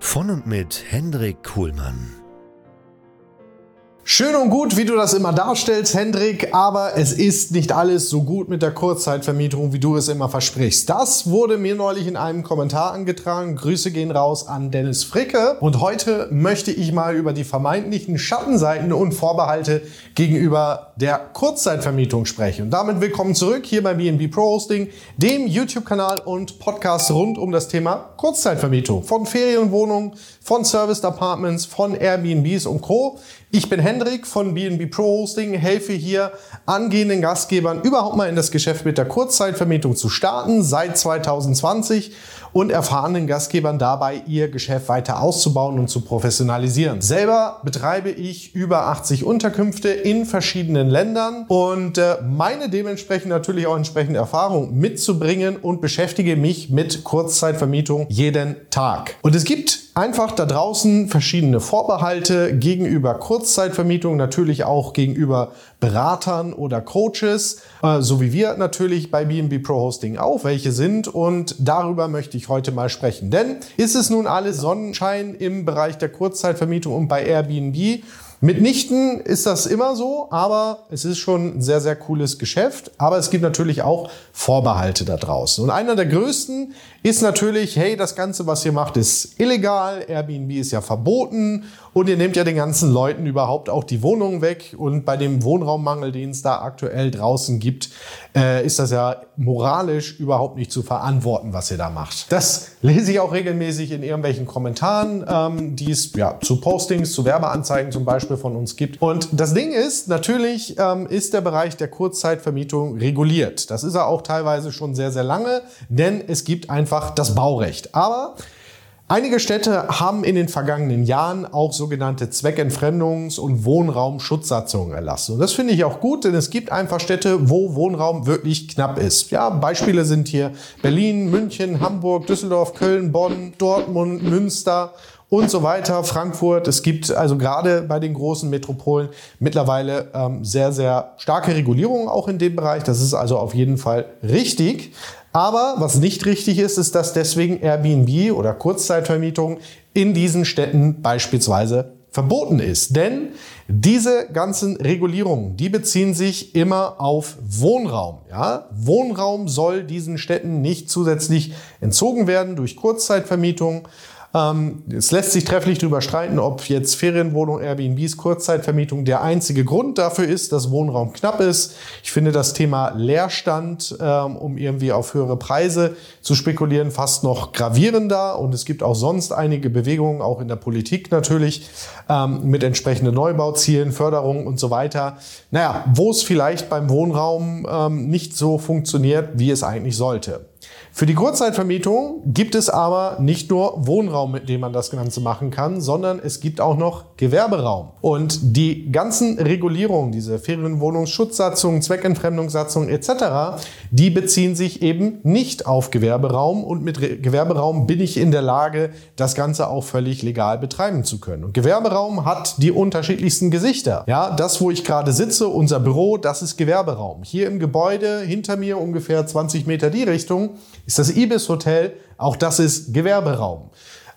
Von und mit Hendrik Kuhlmann. Schön und gut, wie du das immer darstellst, Hendrik, aber es ist nicht alles so gut mit der Kurzzeitvermietung, wie du es immer versprichst. Das wurde mir neulich in einem Kommentar angetragen. Grüße gehen raus an Dennis Fricke. Und heute möchte ich mal über die vermeintlichen Schattenseiten und Vorbehalte gegenüber der Kurzzeitvermietung sprechen. Und damit willkommen zurück hier bei BNB Pro Hosting, dem YouTube-Kanal und Podcast rund um das Thema Kurzzeitvermietung. Von Ferienwohnungen, von Service Apartments, von Airbnbs und Co. Ich bin Hendrik von BNB Pro Hosting, helfe hier angehenden Gastgebern überhaupt mal in das Geschäft mit der Kurzzeitvermietung zu starten. Seit 2020 und erfahrenen Gastgebern dabei ihr Geschäft weiter auszubauen und zu professionalisieren. Selber betreibe ich über 80 Unterkünfte in verschiedenen Ländern und äh, meine dementsprechend natürlich auch entsprechende Erfahrung mitzubringen und beschäftige mich mit Kurzzeitvermietung jeden Tag. Und es gibt einfach da draußen verschiedene Vorbehalte gegenüber Kurzzeitvermietung, natürlich auch gegenüber Beratern oder Coaches, äh, so wie wir natürlich bei BNB Pro Hosting auch welche sind. Und darüber möchte ich heute mal sprechen. Denn ist es nun alles Sonnenschein im Bereich der Kurzzeitvermietung und bei Airbnb? Mitnichten ist das immer so, aber es ist schon ein sehr, sehr cooles Geschäft. Aber es gibt natürlich auch Vorbehalte da draußen. Und einer der größten ist natürlich, hey, das Ganze, was ihr macht, ist illegal. Airbnb ist ja verboten und ihr nehmt ja den ganzen Leuten überhaupt auch die Wohnungen weg. Und bei dem Wohnraummangel, den es da aktuell draußen gibt, äh, ist das ja moralisch überhaupt nicht zu verantworten, was ihr da macht. Das lese ich auch regelmäßig in irgendwelchen Kommentaren, ähm, die es ja zu Postings, zu Werbeanzeigen zum Beispiel von uns gibt. Und das Ding ist, natürlich ähm, ist der Bereich der Kurzzeitvermietung reguliert. Das ist er auch teilweise schon sehr, sehr lange, denn es gibt einfach das Baurecht. Aber Einige Städte haben in den vergangenen Jahren auch sogenannte Zweckentfremdungs- und Wohnraumschutzsatzungen erlassen. Und das finde ich auch gut, denn es gibt einfach Städte, wo Wohnraum wirklich knapp ist. Ja, Beispiele sind hier Berlin, München, Hamburg, Düsseldorf, Köln, Bonn, Dortmund, Münster und so weiter, Frankfurt. Es gibt also gerade bei den großen Metropolen mittlerweile ähm, sehr, sehr starke Regulierungen auch in dem Bereich. Das ist also auf jeden Fall richtig. Aber was nicht richtig ist, ist, dass deswegen Airbnb oder Kurzzeitvermietung in diesen Städten beispielsweise verboten ist. Denn diese ganzen Regulierungen, die beziehen sich immer auf Wohnraum. Ja? Wohnraum soll diesen Städten nicht zusätzlich entzogen werden durch Kurzzeitvermietung. Ähm, es lässt sich trefflich darüber streiten, ob jetzt Ferienwohnung, Airbnbs, Kurzzeitvermietung der einzige Grund dafür ist, dass Wohnraum knapp ist. Ich finde das Thema Leerstand, ähm, um irgendwie auf höhere Preise zu spekulieren, fast noch gravierender. Und es gibt auch sonst einige Bewegungen, auch in der Politik natürlich, ähm, mit entsprechenden Neubauzielen, Förderungen und so weiter. Naja, wo es vielleicht beim Wohnraum nicht so funktioniert, wie es eigentlich sollte. Für die Kurzzeitvermietung gibt es aber nicht nur Wohnraum, mit dem man das Ganze machen kann, sondern es gibt auch noch Gewerberaum. Und die ganzen Regulierungen, diese Ferienwohnungsschutzsatzungen, Zweckentfremdungssatzungen etc., die beziehen sich eben nicht auf Gewerberaum und mit Gewerberaum bin ich in der Lage, das Ganze auch völlig legal betreiben zu können. Und Gewerberaum hat die unterschiedlichsten Gesichter. Ja, das, wo ich gerade sitze, unser Büro, das ist Gewerberaum. Hier im Gebäude hinter mir ungefähr 20 Meter die Richtung ist das Ibis Hotel. Auch das ist Gewerberaum.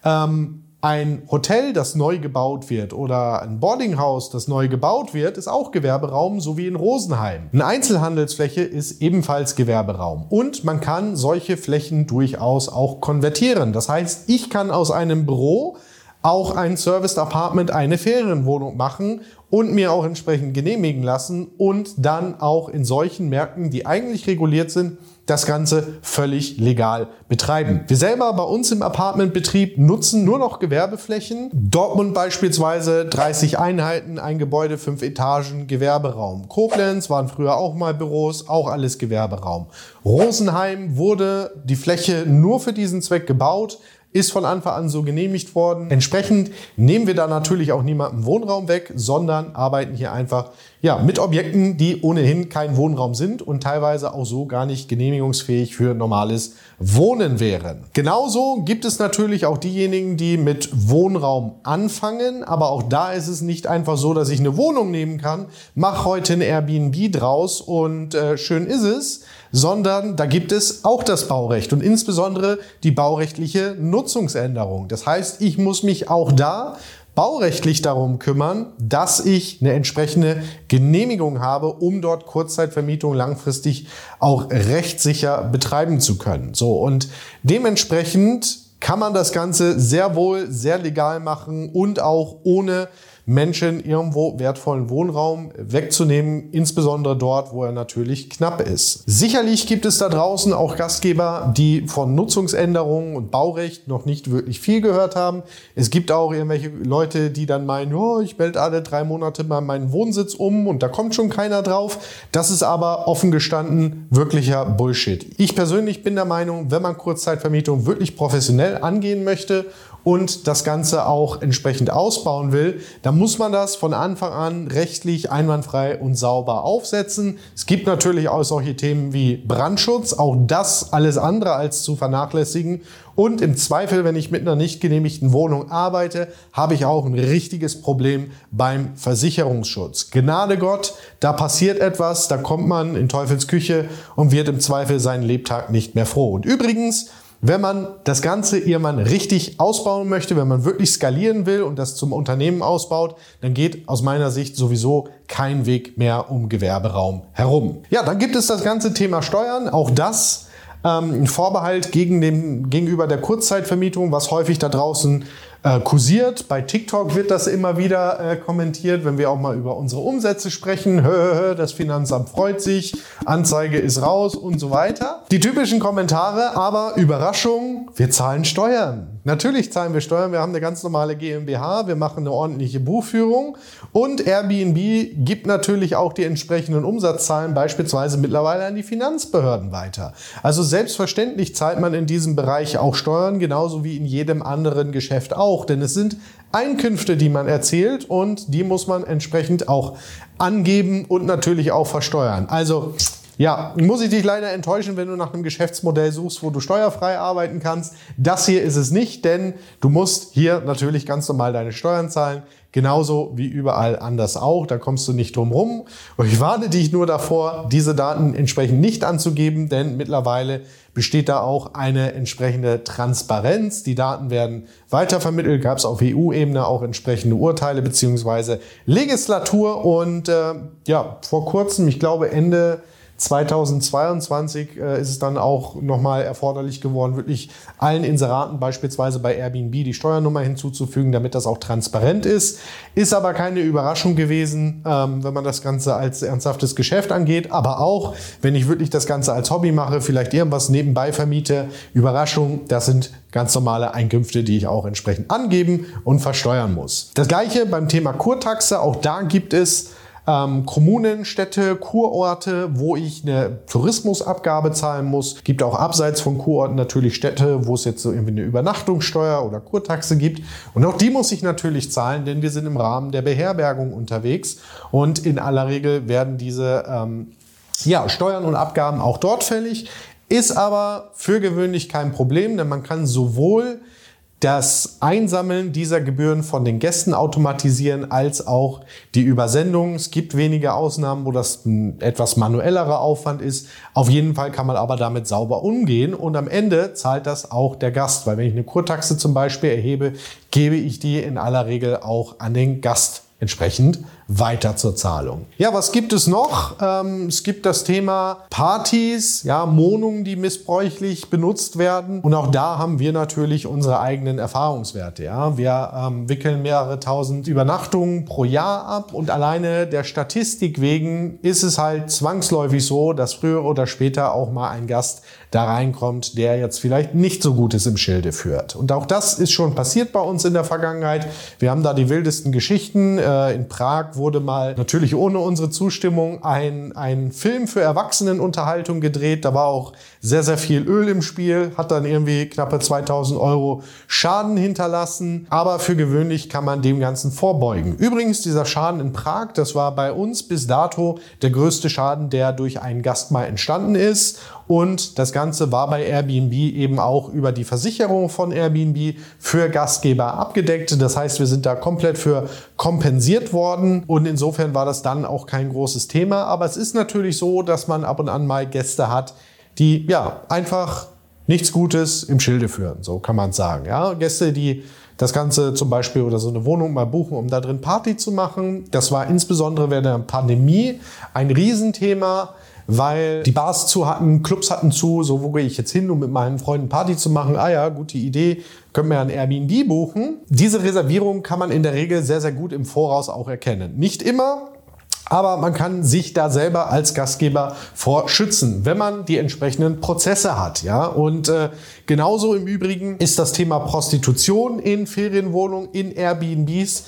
Ähm, ein Hotel, das neu gebaut wird oder ein Boardinghaus, das neu gebaut wird, ist auch Gewerberaum, so wie in Rosenheim. Eine Einzelhandelsfläche ist ebenfalls Gewerberaum. Und man kann solche Flächen durchaus auch konvertieren. Das heißt, ich kann aus einem Büro auch ein Serviced Apartment, eine Ferienwohnung machen und mir auch entsprechend genehmigen lassen und dann auch in solchen Märkten, die eigentlich reguliert sind, das Ganze völlig legal betreiben. Wir selber bei uns im Apartmentbetrieb nutzen nur noch Gewerbeflächen. Dortmund beispielsweise 30 Einheiten, ein Gebäude, fünf Etagen, Gewerberaum. Koblenz waren früher auch mal Büros, auch alles Gewerberaum. Rosenheim wurde die Fläche nur für diesen Zweck gebaut ist von Anfang an so genehmigt worden. Entsprechend nehmen wir da natürlich auch niemanden Wohnraum weg, sondern arbeiten hier einfach ja, mit Objekten, die ohnehin kein Wohnraum sind und teilweise auch so gar nicht genehmigungsfähig für normales Wohnen wären. Genauso gibt es natürlich auch diejenigen, die mit Wohnraum anfangen, aber auch da ist es nicht einfach so, dass ich eine Wohnung nehmen kann, mach heute ein Airbnb draus und äh, schön ist es, sondern da gibt es auch das Baurecht und insbesondere die baurechtliche Nutzungsänderung. Das heißt, ich muss mich auch da baurechtlich darum kümmern, dass ich eine entsprechende Genehmigung habe, um dort Kurzzeitvermietung langfristig auch rechtssicher betreiben zu können. So und dementsprechend kann man das Ganze sehr wohl sehr legal machen und auch ohne Menschen irgendwo wertvollen Wohnraum wegzunehmen, insbesondere dort, wo er natürlich knapp ist. Sicherlich gibt es da draußen auch Gastgeber, die von Nutzungsänderungen und Baurecht noch nicht wirklich viel gehört haben. Es gibt auch irgendwelche Leute, die dann meinen, oh, ich melde alle drei Monate mal meinen Wohnsitz um und da kommt schon keiner drauf. Das ist aber offen gestanden wirklicher Bullshit. Ich persönlich bin der Meinung, wenn man Kurzzeitvermietung wirklich professionell angehen möchte und das Ganze auch entsprechend ausbauen will, dann muss man das von Anfang an rechtlich einwandfrei und sauber aufsetzen. Es gibt natürlich auch solche Themen wie Brandschutz, auch das alles andere als zu vernachlässigen. Und im Zweifel, wenn ich mit einer nicht genehmigten Wohnung arbeite, habe ich auch ein richtiges Problem beim Versicherungsschutz. Gnade Gott, da passiert etwas, da kommt man in Teufels Küche und wird im Zweifel seinen Lebtag nicht mehr froh. Und übrigens, wenn man das Ganze irgendwann richtig ausbauen möchte, wenn man wirklich skalieren will und das zum Unternehmen ausbaut, dann geht aus meiner Sicht sowieso kein Weg mehr um Gewerberaum herum. Ja, dann gibt es das ganze Thema Steuern. Auch das ähm, ein Vorbehalt gegen den, gegenüber der Kurzzeitvermietung, was häufig da draußen äh, kursiert. Bei TikTok wird das immer wieder äh, kommentiert, wenn wir auch mal über unsere Umsätze sprechen. Hö, das Finanzamt freut sich, Anzeige ist raus und so weiter. Die typischen Kommentare, aber Überraschung, wir zahlen Steuern. Natürlich zahlen wir Steuern, wir haben eine ganz normale GmbH, wir machen eine ordentliche Buchführung und Airbnb gibt natürlich auch die entsprechenden Umsatzzahlen beispielsweise mittlerweile an die Finanzbehörden weiter. Also selbstverständlich zahlt man in diesem Bereich auch Steuern, genauso wie in jedem anderen Geschäft auch, denn es sind Einkünfte, die man erzielt und die muss man entsprechend auch angeben und natürlich auch versteuern. Also ja, muss ich dich leider enttäuschen, wenn du nach einem Geschäftsmodell suchst, wo du steuerfrei arbeiten kannst. Das hier ist es nicht, denn du musst hier natürlich ganz normal deine Steuern zahlen. Genauso wie überall anders auch. Da kommst du nicht drum rum. Und ich warne dich nur davor, diese Daten entsprechend nicht anzugeben, denn mittlerweile besteht da auch eine entsprechende Transparenz. Die Daten werden weitervermittelt. Gab es auf EU-Ebene auch entsprechende Urteile beziehungsweise Legislatur. Und äh, ja, vor kurzem, ich glaube Ende 2022 äh, ist es dann auch nochmal erforderlich geworden, wirklich allen Inseraten beispielsweise bei Airbnb die Steuernummer hinzuzufügen, damit das auch transparent ist. Ist aber keine Überraschung gewesen, ähm, wenn man das Ganze als ernsthaftes Geschäft angeht, aber auch, wenn ich wirklich das Ganze als Hobby mache, vielleicht irgendwas nebenbei vermiete. Überraschung, das sind ganz normale Einkünfte, die ich auch entsprechend angeben und versteuern muss. Das gleiche beim Thema Kurtaxe, auch da gibt es ähm, Kommunen, Städte, Kurorte, wo ich eine Tourismusabgabe zahlen muss. Gibt auch abseits von Kurorten natürlich Städte, wo es jetzt so irgendwie eine Übernachtungssteuer oder Kurtaxe gibt. Und auch die muss ich natürlich zahlen, denn wir sind im Rahmen der Beherbergung unterwegs. Und in aller Regel werden diese ähm, ja, Steuern und Abgaben auch dort fällig. Ist aber für gewöhnlich kein Problem, denn man kann sowohl das Einsammeln dieser Gebühren von den Gästen automatisieren, als auch die Übersendung. Es gibt wenige Ausnahmen, wo das ein etwas manuellerer Aufwand ist. Auf jeden Fall kann man aber damit sauber umgehen und am Ende zahlt das auch der Gast, weil wenn ich eine Kurtaxe zum Beispiel erhebe, gebe ich die in aller Regel auch an den Gast entsprechend weiter zur Zahlung. Ja, was gibt es noch? Ähm, es gibt das Thema Partys, ja, Wohnungen, die missbräuchlich benutzt werden. Und auch da haben wir natürlich unsere eigenen Erfahrungswerte. Ja, wir ähm, wickeln mehrere tausend Übernachtungen pro Jahr ab und alleine der Statistik wegen ist es halt zwangsläufig so, dass früher oder später auch mal ein Gast da reinkommt, der jetzt vielleicht nicht so Gutes im Schilde führt. Und auch das ist schon passiert bei uns in der Vergangenheit. Wir haben da die wildesten Geschichten. Äh, in Prag wurde mal natürlich ohne unsere Zustimmung ein, ein Film für Erwachsenenunterhaltung gedreht. Da war auch sehr, sehr viel Öl im Spiel, hat dann irgendwie knappe 2000 Euro Schaden hinterlassen. Aber für gewöhnlich kann man dem Ganzen vorbeugen. Übrigens, dieser Schaden in Prag, das war bei uns bis dato der größte Schaden, der durch einen Gast mal entstanden ist. Und das Ganze war bei Airbnb eben auch über die Versicherung von Airbnb für Gastgeber abgedeckt. Das heißt, wir sind da komplett für kompensiert worden. Und insofern war das dann auch kein großes Thema. Aber es ist natürlich so, dass man ab und an mal Gäste hat, die ja einfach nichts Gutes im Schilde führen. So kann man sagen. Ja, Gäste, die das Ganze zum Beispiel oder so eine Wohnung mal buchen, um da drin Party zu machen. Das war insbesondere während der Pandemie ein Riesenthema, weil die Bars zu hatten, Clubs hatten zu. So, wo gehe ich jetzt hin, um mit meinen Freunden Party zu machen? Ah ja, gute Idee. Können wir ein Airbnb buchen. Diese Reservierung kann man in der Regel sehr, sehr gut im Voraus auch erkennen. Nicht immer, aber man kann sich da selber als Gastgeber vor schützen, wenn man die entsprechenden Prozesse hat. Ja? Und äh, genauso im Übrigen ist das Thema Prostitution in Ferienwohnungen, in Airbnbs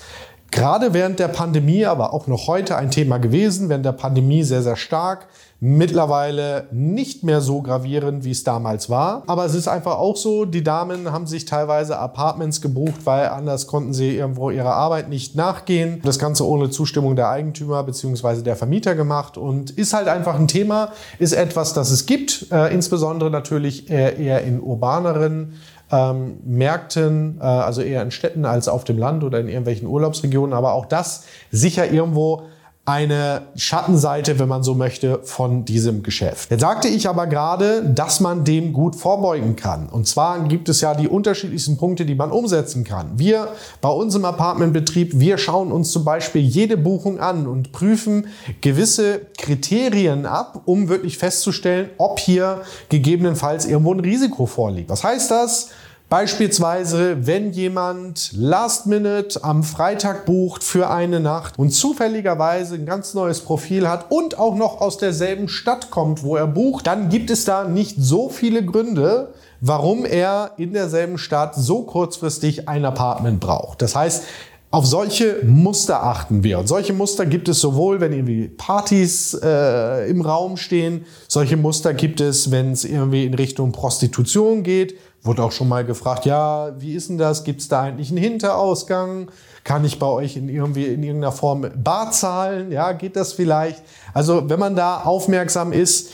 gerade während der Pandemie, aber auch noch heute ein Thema gewesen, während der Pandemie sehr, sehr stark. Mittlerweile nicht mehr so gravierend, wie es damals war. Aber es ist einfach auch so, die Damen haben sich teilweise Apartments gebucht, weil anders konnten sie irgendwo ihrer Arbeit nicht nachgehen. Das Ganze ohne Zustimmung der Eigentümer bzw. der Vermieter gemacht und ist halt einfach ein Thema, ist etwas, das es gibt, äh, insbesondere natürlich eher, eher in urbaneren ähm, Märkten, äh, also eher in Städten als auf dem Land oder in irgendwelchen Urlaubsregionen. Aber auch das sicher irgendwo eine Schattenseite, wenn man so möchte, von diesem Geschäft. Jetzt sagte ich aber gerade, dass man dem gut vorbeugen kann. Und zwar gibt es ja die unterschiedlichsten Punkte, die man umsetzen kann. Wir bei uns im Apartmentbetrieb, wir schauen uns zum Beispiel jede Buchung an und prüfen gewisse Kriterien ab, um wirklich festzustellen, ob hier gegebenenfalls irgendwo ein Risiko vorliegt. Was heißt das? Beispielsweise, wenn jemand Last Minute am Freitag bucht für eine Nacht und zufälligerweise ein ganz neues Profil hat und auch noch aus derselben Stadt kommt, wo er bucht, dann gibt es da nicht so viele Gründe, warum er in derselben Stadt so kurzfristig ein Apartment braucht. Das heißt, auf solche Muster achten wir. Und solche Muster gibt es sowohl, wenn irgendwie Partys äh, im Raum stehen, solche Muster gibt es, wenn es irgendwie in Richtung Prostitution geht, Wurde auch schon mal gefragt, ja, wie ist denn das? Gibt es da eigentlich einen Hinterausgang? Kann ich bei euch in, irgendwie in irgendeiner Form Bar zahlen? Ja, geht das vielleicht? Also wenn man da aufmerksam ist,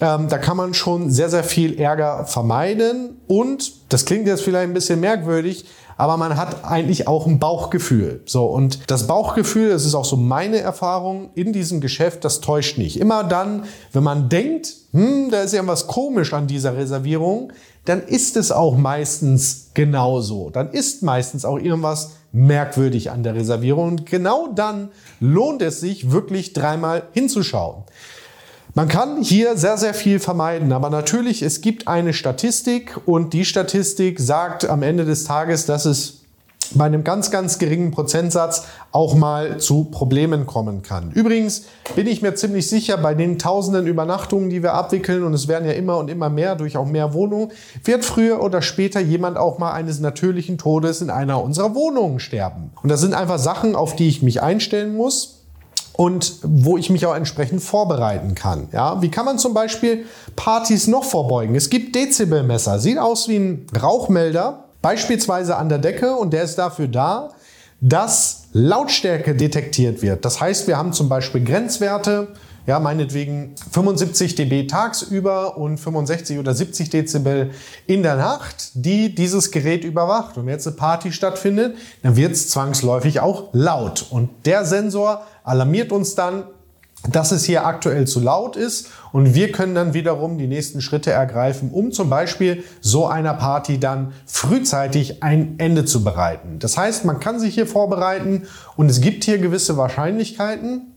ähm, da kann man schon sehr, sehr viel Ärger vermeiden. Und, das klingt jetzt vielleicht ein bisschen merkwürdig, aber man hat eigentlich auch ein Bauchgefühl. So, und das Bauchgefühl, das ist auch so meine Erfahrung in diesem Geschäft, das täuscht nicht. Immer dann, wenn man denkt, hm, da ist ja was komisch an dieser Reservierung, dann ist es auch meistens genauso. Dann ist meistens auch irgendwas merkwürdig an der Reservierung. Und genau dann lohnt es sich wirklich dreimal hinzuschauen. Man kann hier sehr, sehr viel vermeiden, aber natürlich, es gibt eine Statistik und die Statistik sagt am Ende des Tages, dass es bei einem ganz, ganz geringen Prozentsatz auch mal zu Problemen kommen kann. Übrigens bin ich mir ziemlich sicher, bei den tausenden Übernachtungen, die wir abwickeln, und es werden ja immer und immer mehr durch auch mehr Wohnungen, wird früher oder später jemand auch mal eines natürlichen Todes in einer unserer Wohnungen sterben. Und das sind einfach Sachen, auf die ich mich einstellen muss und wo ich mich auch entsprechend vorbereiten kann. Ja, wie kann man zum Beispiel Partys noch vorbeugen? Es gibt Dezibelmesser, sieht aus wie ein Rauchmelder, beispielsweise an der Decke und der ist dafür da, dass Lautstärke detektiert wird. Das heißt, wir haben zum Beispiel Grenzwerte, ja, meinetwegen 75 dB tagsüber und 65 oder 70 Dezibel in der Nacht, die dieses Gerät überwacht. Und wenn jetzt eine Party stattfindet, dann wird es zwangsläufig auch laut. Und der Sensor alarmiert uns dann, dass es hier aktuell zu laut ist und wir können dann wiederum die nächsten Schritte ergreifen, um zum Beispiel so einer Party dann frühzeitig ein Ende zu bereiten. Das heißt, man kann sich hier vorbereiten und es gibt hier gewisse Wahrscheinlichkeiten,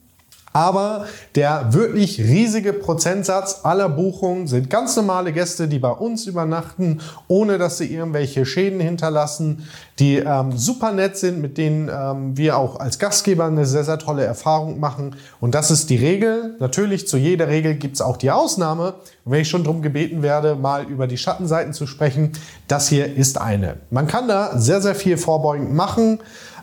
aber der wirklich riesige Prozentsatz aller Buchungen sind ganz normale Gäste, die bei uns übernachten, ohne dass sie irgendwelche Schäden hinterlassen, die ähm, super nett sind, mit denen ähm, wir auch als Gastgeber eine sehr, sehr tolle Erfahrung machen. Und das ist die Regel. Natürlich, zu jeder Regel gibt es auch die Ausnahme. Und wenn ich schon darum gebeten werde, mal über die Schattenseiten zu sprechen, das hier ist eine. Man kann da sehr, sehr viel vorbeugend machen.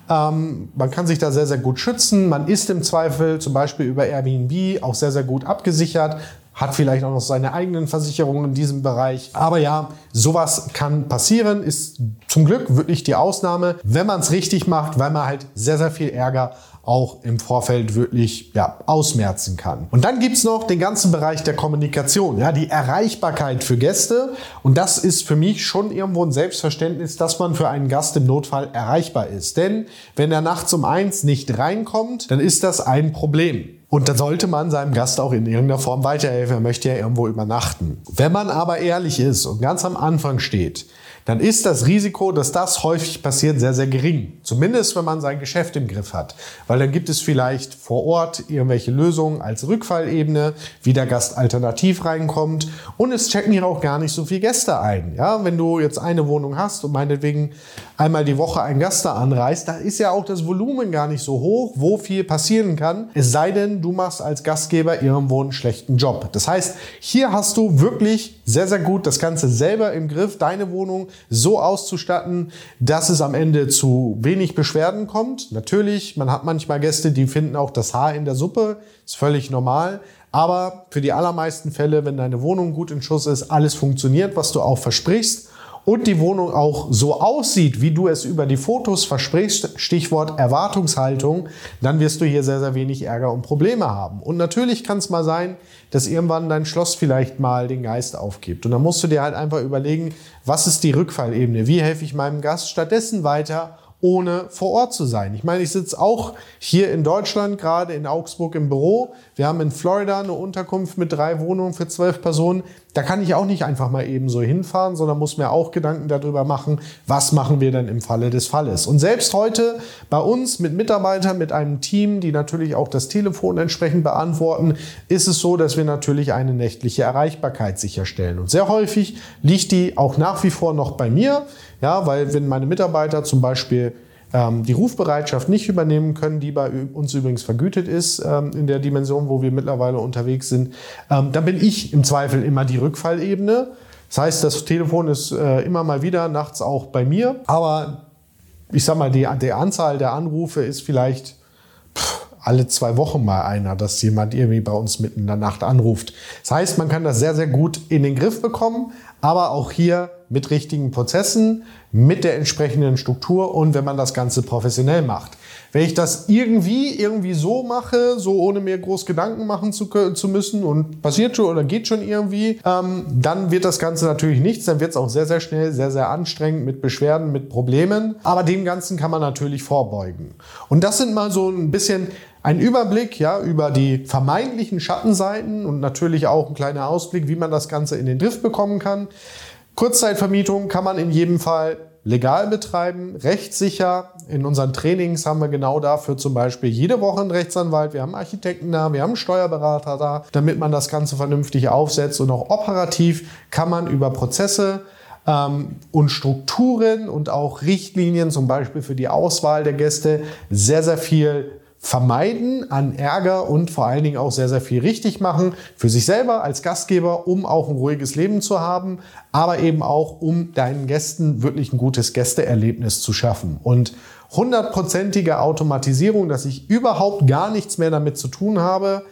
Ähm, man kann sich da sehr, sehr gut schützen. Man ist im Zweifel zum Beispiel über Airbnb auch sehr, sehr gut abgesichert hat vielleicht auch noch seine eigenen Versicherungen in diesem Bereich. Aber ja, sowas kann passieren, ist zum Glück wirklich die Ausnahme, wenn man es richtig macht, weil man halt sehr, sehr viel Ärger auch im Vorfeld wirklich ja, ausmerzen kann. Und dann gibt's noch den ganzen Bereich der Kommunikation, ja, die Erreichbarkeit für Gäste. Und das ist für mich schon irgendwo ein Selbstverständnis, dass man für einen Gast im Notfall erreichbar ist. Denn wenn er nachts um eins nicht reinkommt, dann ist das ein Problem. Und dann sollte man seinem Gast auch in irgendeiner Form weiterhelfen. Er möchte ja irgendwo übernachten. Wenn man aber ehrlich ist und ganz am Anfang steht, dann ist das Risiko, dass das häufig passiert, sehr, sehr gering. Zumindest, wenn man sein Geschäft im Griff hat. Weil dann gibt es vielleicht vor Ort irgendwelche Lösungen als Rückfallebene, wie der Gast alternativ reinkommt. Und es checken hier auch gar nicht so viele Gäste ein. Ja, wenn du jetzt eine Wohnung hast und meinetwegen einmal die Woche ein Gast da anreist, da ist ja auch das Volumen gar nicht so hoch, wo viel passieren kann. Es sei denn, du machst als Gastgeber irgendwo einen schlechten Job. Das heißt, hier hast du wirklich sehr, sehr gut das Ganze selber im Griff, deine Wohnung so auszustatten, dass es am Ende zu wenig Beschwerden kommt. Natürlich, man hat manchmal Gäste, die finden auch das Haar in der Suppe, ist völlig normal. Aber für die allermeisten Fälle, wenn deine Wohnung gut in Schuss ist, alles funktioniert, was du auch versprichst und die Wohnung auch so aussieht, wie du es über die Fotos versprichst, Stichwort Erwartungshaltung, dann wirst du hier sehr, sehr wenig Ärger und Probleme haben. Und natürlich kann es mal sein, dass irgendwann dein Schloss vielleicht mal den Geist aufgibt. Und dann musst du dir halt einfach überlegen, was ist die Rückfallebene? Wie helfe ich meinem Gast stattdessen weiter? ohne vor Ort zu sein. Ich meine, ich sitze auch hier in Deutschland, gerade in Augsburg im Büro. Wir haben in Florida eine Unterkunft mit drei Wohnungen für zwölf Personen. Da kann ich auch nicht einfach mal eben so hinfahren, sondern muss mir auch Gedanken darüber machen, was machen wir denn im Falle des Falles. Und selbst heute bei uns mit Mitarbeitern, mit einem Team, die natürlich auch das Telefon entsprechend beantworten, ist es so, dass wir natürlich eine nächtliche Erreichbarkeit sicherstellen. Und sehr häufig liegt die auch nach wie vor noch bei mir. Ja, weil wenn meine Mitarbeiter zum Beispiel die Rufbereitschaft nicht übernehmen können, die bei uns übrigens vergütet ist ähm, in der Dimension, wo wir mittlerweile unterwegs sind, ähm, dann bin ich im Zweifel immer die Rückfallebene. Das heißt, das Telefon ist äh, immer mal wieder nachts auch bei mir, aber ich sag mal, die, die Anzahl der Anrufe ist vielleicht pff, alle zwei Wochen mal einer, dass jemand irgendwie bei uns mitten in der Nacht anruft. Das heißt, man kann das sehr, sehr gut in den Griff bekommen, aber auch hier mit richtigen Prozessen, mit der entsprechenden Struktur und wenn man das Ganze professionell macht. Wenn ich das irgendwie, irgendwie so mache, so ohne mir groß Gedanken machen zu, zu müssen und passiert schon oder geht schon irgendwie, ähm, dann wird das Ganze natürlich nichts. Dann wird es auch sehr, sehr schnell, sehr, sehr anstrengend mit Beschwerden, mit Problemen. Aber dem Ganzen kann man natürlich vorbeugen. Und das sind mal so ein bisschen ein Überblick ja, über die vermeintlichen Schattenseiten und natürlich auch ein kleiner Ausblick, wie man das Ganze in den Drift bekommen kann. Kurzzeitvermietung kann man in jedem Fall legal betreiben, rechtssicher. In unseren Trainings haben wir genau dafür zum Beispiel jede Woche einen Rechtsanwalt, wir haben Architekten da, wir haben einen Steuerberater da, damit man das Ganze vernünftig aufsetzt. Und auch operativ kann man über Prozesse ähm, und Strukturen und auch Richtlinien, zum Beispiel für die Auswahl der Gäste, sehr, sehr viel vermeiden an Ärger und vor allen Dingen auch sehr, sehr viel richtig machen für sich selber als Gastgeber, um auch ein ruhiges Leben zu haben, aber eben auch, um deinen Gästen wirklich ein gutes Gästeerlebnis zu schaffen. Und hundertprozentige Automatisierung, dass ich überhaupt gar nichts mehr damit zu tun habe,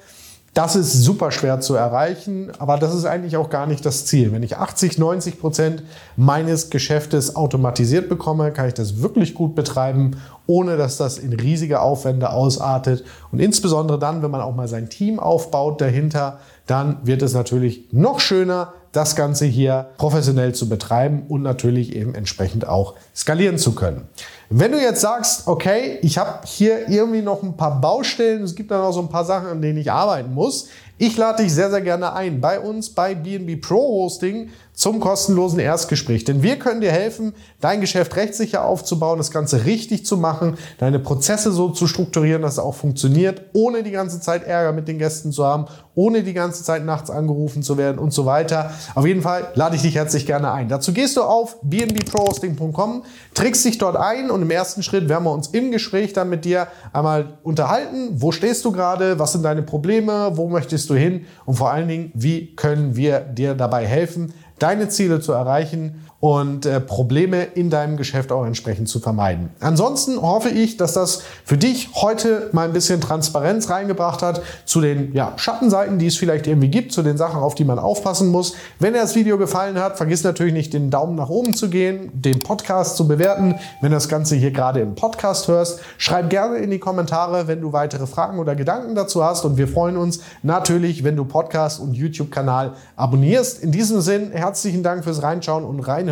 das ist super schwer zu erreichen, aber das ist eigentlich auch gar nicht das Ziel. Wenn ich 80, 90 Prozent meines Geschäftes automatisiert bekomme, kann ich das wirklich gut betreiben, ohne dass das in riesige Aufwände ausartet. Und insbesondere dann, wenn man auch mal sein Team aufbaut dahinter, dann wird es natürlich noch schöner, das Ganze hier professionell zu betreiben und natürlich eben entsprechend auch skalieren zu können. Wenn du jetzt sagst, okay, ich habe hier irgendwie noch ein paar Baustellen, es gibt da noch so ein paar Sachen, an denen ich arbeiten muss, ich lade dich sehr, sehr gerne ein bei uns bei BNB Pro Hosting zum kostenlosen Erstgespräch. Denn wir können dir helfen, dein Geschäft rechtssicher aufzubauen, das Ganze richtig zu machen, deine Prozesse so zu strukturieren, dass es auch funktioniert, ohne die ganze Zeit Ärger mit den Gästen zu haben, ohne die ganze Zeit nachts angerufen zu werden und so weiter. Auf jeden Fall lade ich dich herzlich gerne ein. Dazu gehst du auf bnbprohosting.com, trickst dich dort ein und im ersten Schritt werden wir uns im Gespräch dann mit dir einmal unterhalten. Wo stehst du gerade? Was sind deine Probleme? Wo möchtest du hin? Und vor allen Dingen, wie können wir dir dabei helfen, deine Ziele zu erreichen und äh, Probleme in deinem Geschäft auch entsprechend zu vermeiden. Ansonsten hoffe ich, dass das für dich heute mal ein bisschen Transparenz reingebracht hat zu den ja, Schattenseiten, die es vielleicht irgendwie gibt, zu den Sachen, auf die man aufpassen muss. Wenn dir das Video gefallen hat, vergiss natürlich nicht, den Daumen nach oben zu gehen, den Podcast zu bewerten. Wenn du das Ganze hier gerade im Podcast hörst, schreib gerne in die Kommentare, wenn du weitere Fragen oder Gedanken dazu hast. Und wir freuen uns natürlich, wenn du Podcast und YouTube-Kanal abonnierst. In diesem Sinn, herzlichen Dank fürs Reinschauen und Reinhören